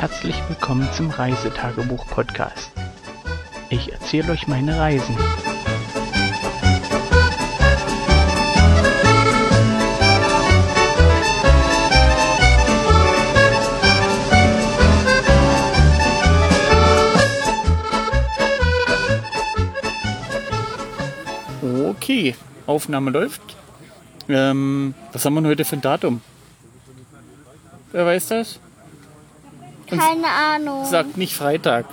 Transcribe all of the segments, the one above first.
Herzlich willkommen zum Reisetagebuch-Podcast. Ich erzähle euch meine Reisen. Okay, Aufnahme läuft. Ähm, was haben wir heute für ein Datum? Wer weiß das? Keine Ahnung. Sagt nicht Freitag.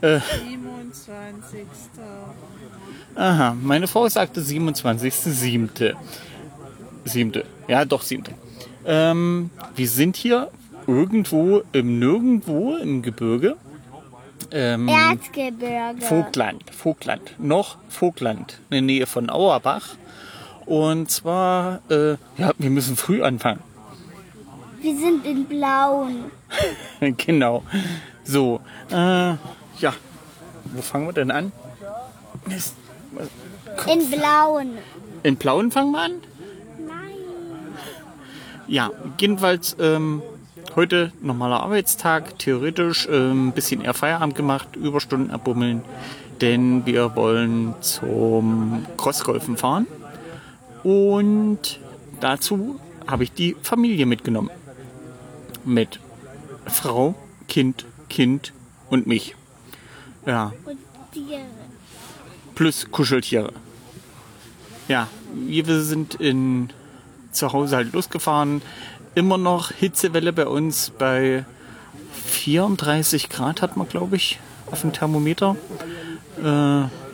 Äh, 27. aha, meine Frau sagte 27.07. Siebte. Ja, doch, siebte. Ähm, wir sind hier irgendwo im Nirgendwo im Gebirge. Ähm, Erzgebirge. Vogtland, Vogtland, noch Vogtland, in der Nähe von Auerbach. Und zwar, äh, ja, wir müssen früh anfangen. Wir sind in Blauen. genau. So, äh, ja. Wo fangen wir denn an? Mist. In Blauen. In Plauen fangen wir an? Nein. Ja, jedenfalls ähm, heute normaler Arbeitstag, theoretisch ein ähm, bisschen eher Feierabend gemacht, Überstunden abbummeln, denn wir wollen zum Crossgolfen fahren und dazu habe ich die Familie mitgenommen. Mit Frau, Kind, Kind und mich. Ja, Und Tiere. plus Kuscheltiere. Ja, wir sind in, zu Hause halt losgefahren. Immer noch Hitzewelle bei uns bei 34 Grad hat man, glaube ich, auf dem Thermometer. Äh,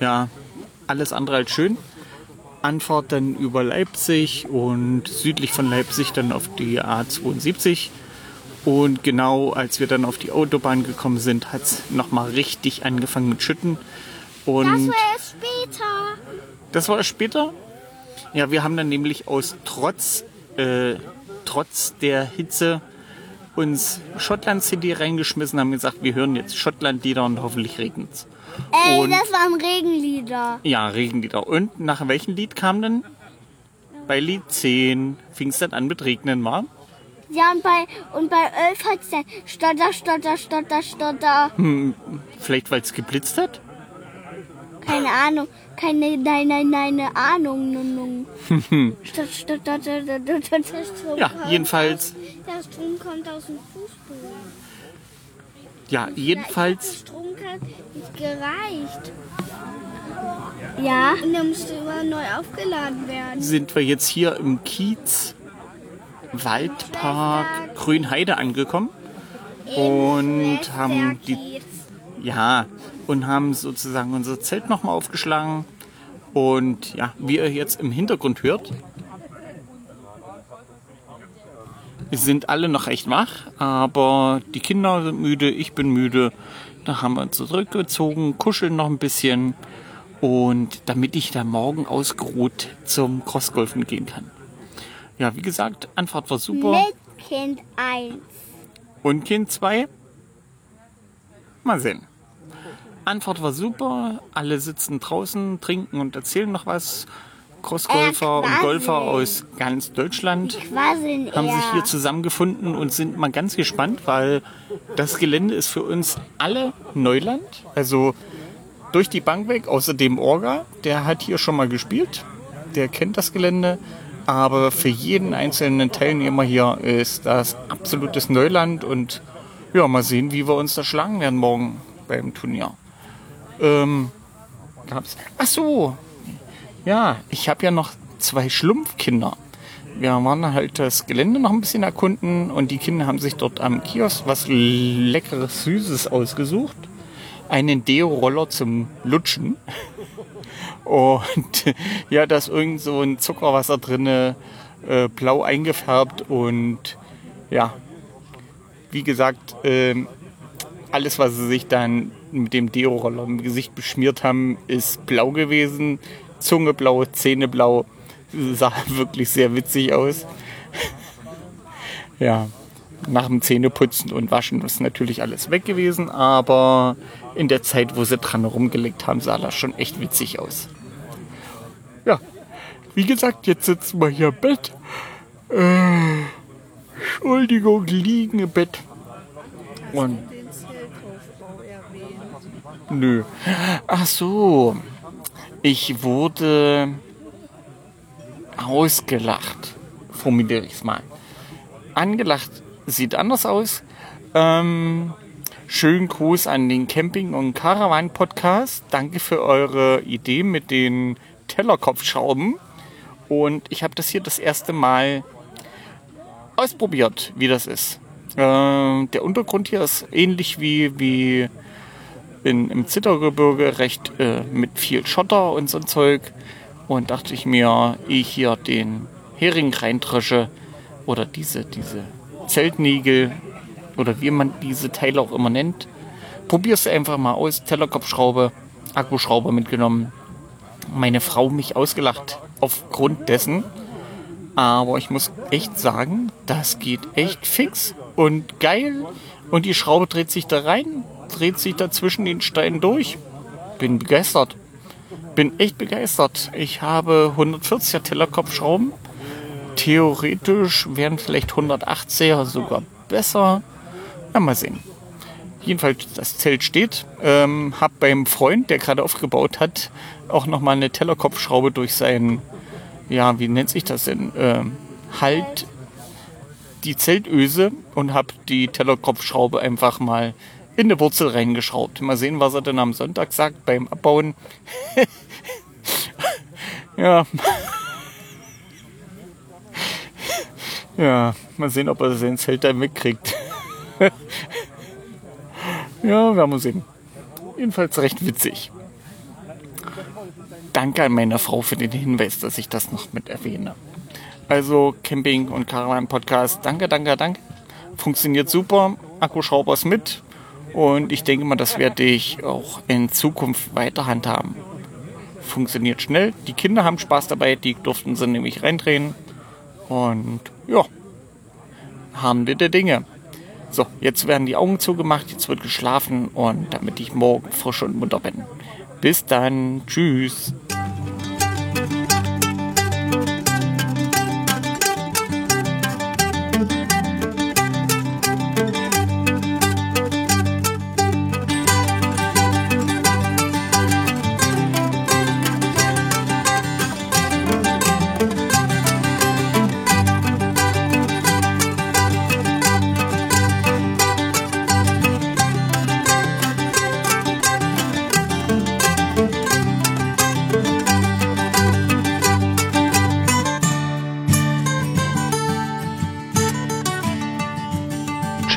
ja, alles andere als schön. Anfahrt dann über Leipzig und südlich von Leipzig dann auf die A72. Und genau als wir dann auf die Autobahn gekommen sind, hat es nochmal richtig angefangen mit Schütten. Und Das war erst später. das war erst später. Ja, wir haben dann nämlich aus Trotz, äh, trotz der Hitze uns Schottland-CD reingeschmissen, haben gesagt, wir hören jetzt Schottland-Lieder und hoffentlich regnet's. Ey, Und- das waren Regenlieder. Ja, Regenlieder. Und nach welchem Lied kam denn? Bei Lied 10 fing es dann an mit Regnen, war? Ja, und bei, und bei 11 hat es dann Stotter, Stotter, Stotter, Stotter. Vielleicht weil es geblitzt hat? Keine Ahnung. Keine, nein, nein, nein, Ahnung. Nun, nun. Stotter, Stotter, Stotter, Stotter, Strom Ja, jedenfalls- der Strom kommt aus dem Fußboden. Ja, jedenfalls Der Strom hat nicht gereicht. Ja. Und der musste immer neu aufgeladen werden. sind wir jetzt hier im Kiez Waldpark Grünheide angekommen. Und haben die. Ja, und haben sozusagen unser Zelt nochmal aufgeschlagen. Und ja, wie ihr jetzt im Hintergrund hört, sind alle noch recht wach, aber die Kinder sind müde, ich bin müde. Da haben wir uns zurückgezogen, kuscheln noch ein bisschen. Und damit ich da morgen ausgeruht zum Crossgolfen gehen kann. Ja, wie gesagt, Anfahrt war super. Mit Kind 1. Und Kind 2? Mal sehen. Anfahrt war super. Alle sitzen draußen, trinken und erzählen noch was. Crossgolfer Äh, und Golfer aus ganz Deutschland haben eher. sich hier zusammengefunden und sind mal ganz gespannt, weil das Gelände ist für uns alle Neuland. Also durch die Bank weg, außerdem Orga, der hat hier schon mal gespielt. Der kennt das Gelände. Aber für jeden einzelnen Teilnehmer hier ist das absolutes Neuland und ja, mal sehen, wie wir uns da schlagen werden morgen beim Turnier. Ähm, gab's. Ach so. Ja, ich habe ja noch zwei Schlumpfkinder. Wir waren halt das Gelände noch ein bisschen erkunden und die Kinder haben sich dort am Kiosk was leckeres Süßes ausgesucht. Einen Deo-Roller zum Lutschen. Und ja, da ist irgend so ein Zuckerwasser drinne, äh, blau eingefärbt und ja, wie gesagt, ähm, alles, was sie sich dann mit dem Deo-Roller im Gesicht beschmiert haben, ist blau gewesen. Zunge blau, Zähne blau. Sah wirklich sehr witzig aus. ja, nach dem Zähneputzen und Waschen ist natürlich alles weg gewesen, aber in der Zeit, wo sie dran rumgelegt haben, sah das schon echt witzig aus. Ja, wie gesagt, jetzt sitzen wir hier im Bett. Äh, Entschuldigung, liegen im Bett. Und. Nö. Ach so. Ich wurde ausgelacht. Formuliere ich es mal. Angelacht sieht anders aus. Ähm, schönen Gruß an den Camping- und Caravan-Podcast. Danke für eure Idee mit den Tellerkopfschrauben. Und ich habe das hier das erste Mal ausprobiert, wie das ist. Äh, der Untergrund hier ist ähnlich wie, wie in, im Zittergebirge recht äh, mit viel Schotter und so ein Zeug. Und dachte ich mir, ich hier den Hering reintresche oder diese, diese Zeltnägel oder wie man diese Teile auch immer nennt, probier's einfach mal aus. Tellerkopfschraube, Akkuschrauber mitgenommen. Meine Frau mich ausgelacht aufgrund dessen. Aber ich muss echt sagen, das geht echt fix und geil. Und die Schraube dreht sich da rein, dreht sich da zwischen den Steinen durch. Bin begeistert. Bin echt begeistert. Ich habe 140er Tellerkopfschrauben. Theoretisch wären vielleicht 180er sogar besser. Ja, mal sehen. Jedenfalls, das Zelt steht. Ähm, hab beim Freund, der gerade aufgebaut hat, auch nochmal eine Tellerkopfschraube durch seinen, ja, wie nennt sich das denn? Ähm, halt die Zeltöse und hab die Tellerkopfschraube einfach mal in eine Wurzel reingeschraubt. Mal sehen, was er denn am Sonntag sagt beim Abbauen. ja. Ja, mal sehen, ob er sein Zelt da mitkriegt. ja, wir sehen. Jedenfalls recht witzig. Danke an meine Frau für den Hinweis, dass ich das noch mit erwähne. Also Camping und Caravan Podcast, danke, danke, danke. Funktioniert super. Akkuschrauber ist mit. Und ich denke mal, das werde ich auch in Zukunft weiter handhaben. Funktioniert schnell. Die Kinder haben Spaß dabei. Die durften sie nämlich reindrehen. Und ja, haben wir der Dinge. So, jetzt werden die Augen zugemacht, jetzt wird geschlafen und damit ich morgen frisch und munter bin. Bis dann, tschüss.